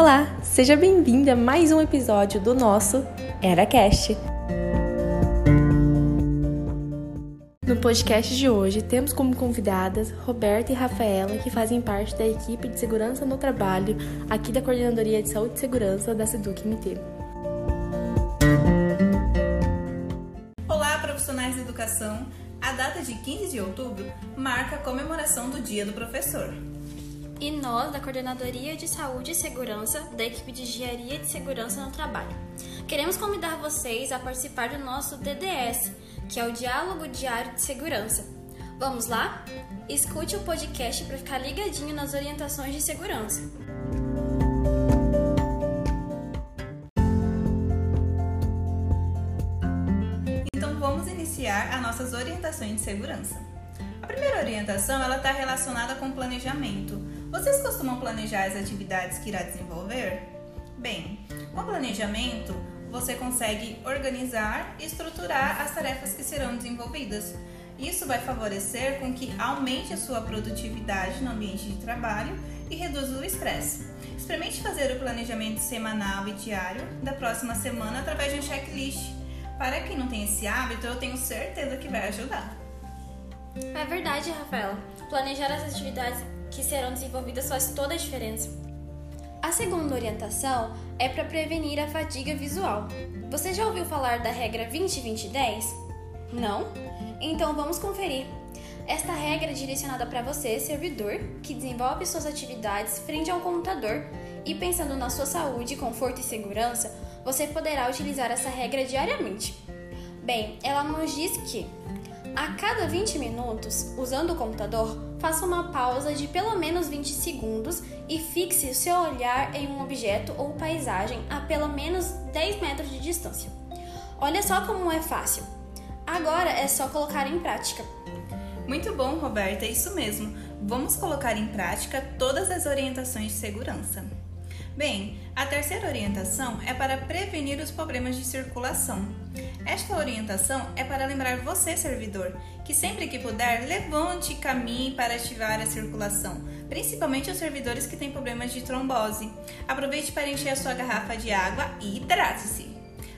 Olá, seja bem-vinda a mais um episódio do nosso EraCast. No podcast de hoje, temos como convidadas Roberta e Rafaela, que fazem parte da equipe de segurança no trabalho aqui da Coordenadoria de Saúde e Segurança da SEDUC MT. Olá, profissionais de educação! A data de 15 de outubro marca a comemoração do Dia do Professor. E nós, da Coordenadoria de Saúde e Segurança, da equipe de Engenharia de Segurança no Trabalho, queremos convidar vocês a participar do nosso DDS, que é o Diálogo Diário de Segurança. Vamos lá? Escute o podcast para ficar ligadinho nas orientações de segurança. Então vamos iniciar as nossas orientações de segurança. A primeira orientação ela está relacionada com planejamento. Vocês costumam planejar as atividades que irá desenvolver? Bem, com planejamento, você consegue organizar e estruturar as tarefas que serão desenvolvidas. Isso vai favorecer com que aumente a sua produtividade no ambiente de trabalho e reduza o estresse. Experimente fazer o planejamento semanal e diário da próxima semana através de um checklist. Para quem não tem esse hábito, eu tenho certeza que vai ajudar. É verdade, Rafaela. Planejar as atividades que serão desenvolvidas faz toda a diferença. A segunda orientação é para prevenir a fadiga visual. Você já ouviu falar da regra 20-20-10? Não? Então vamos conferir. Esta regra é direcionada para você, servidor, que desenvolve suas atividades frente ao computador e pensando na sua saúde, conforto e segurança, você poderá utilizar essa regra diariamente. Bem, ela nos diz que a cada 20 minutos, usando o computador, faça uma pausa de pelo menos 20 segundos e fixe o seu olhar em um objeto ou paisagem a pelo menos 10 metros de distância. Olha só como é fácil. Agora é só colocar em prática. Muito bom, Roberta, é isso mesmo. Vamos colocar em prática todas as orientações de segurança. Bem, a terceira orientação é para prevenir os problemas de circulação. Esta orientação é para lembrar você, servidor, que sempre que puder, levante e caminhe para ativar a circulação, principalmente os servidores que têm problemas de trombose. Aproveite para encher a sua garrafa de água e hidrate-se.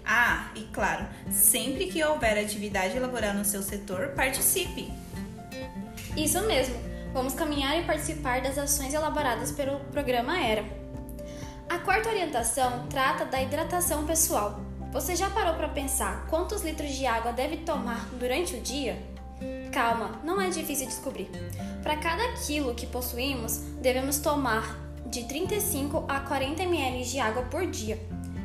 Ah, e claro, sempre que houver atividade laboral no seu setor, participe. Isso mesmo, vamos caminhar e participar das ações elaboradas pelo programa ERA. A quarta orientação trata da hidratação pessoal. Você já parou para pensar quantos litros de água deve tomar durante o dia? Calma, não é difícil descobrir. Para cada quilo que possuímos, devemos tomar de 35 a 40 ml de água por dia.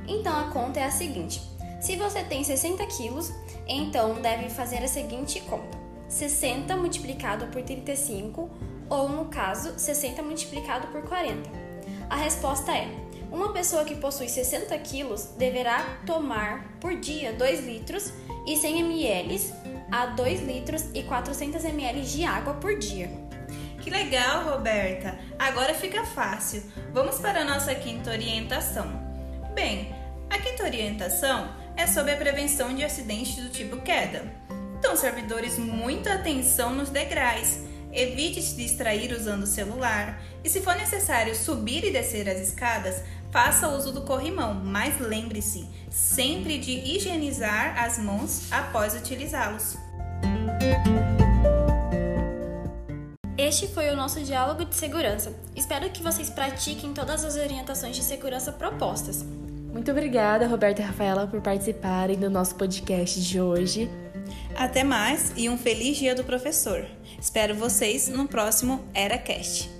Então a conta é a seguinte: se você tem 60 quilos, então deve fazer a seguinte conta: 60 multiplicado por 35, ou no caso, 60 multiplicado por 40. A resposta é: uma pessoa que possui 60 quilos deverá tomar por dia 2 litros e 100 ml a 2 litros e 400 ml de água por dia. Que legal, Roberta! Agora fica fácil. Vamos para a nossa quinta orientação. Bem, a quinta orientação é sobre a prevenção de acidentes do tipo queda. Então, servidores, muita atenção nos degraus. Evite se distrair usando o celular e, se for necessário subir e descer as escadas, faça uso do corrimão, mas lembre-se sempre de higienizar as mãos após utilizá-los. Este foi o nosso diálogo de segurança. Espero que vocês pratiquem todas as orientações de segurança propostas. Muito obrigada, Roberta e Rafaela, por participarem do nosso podcast de hoje. Até mais e um feliz dia do professor. Espero vocês no próximo EraCast.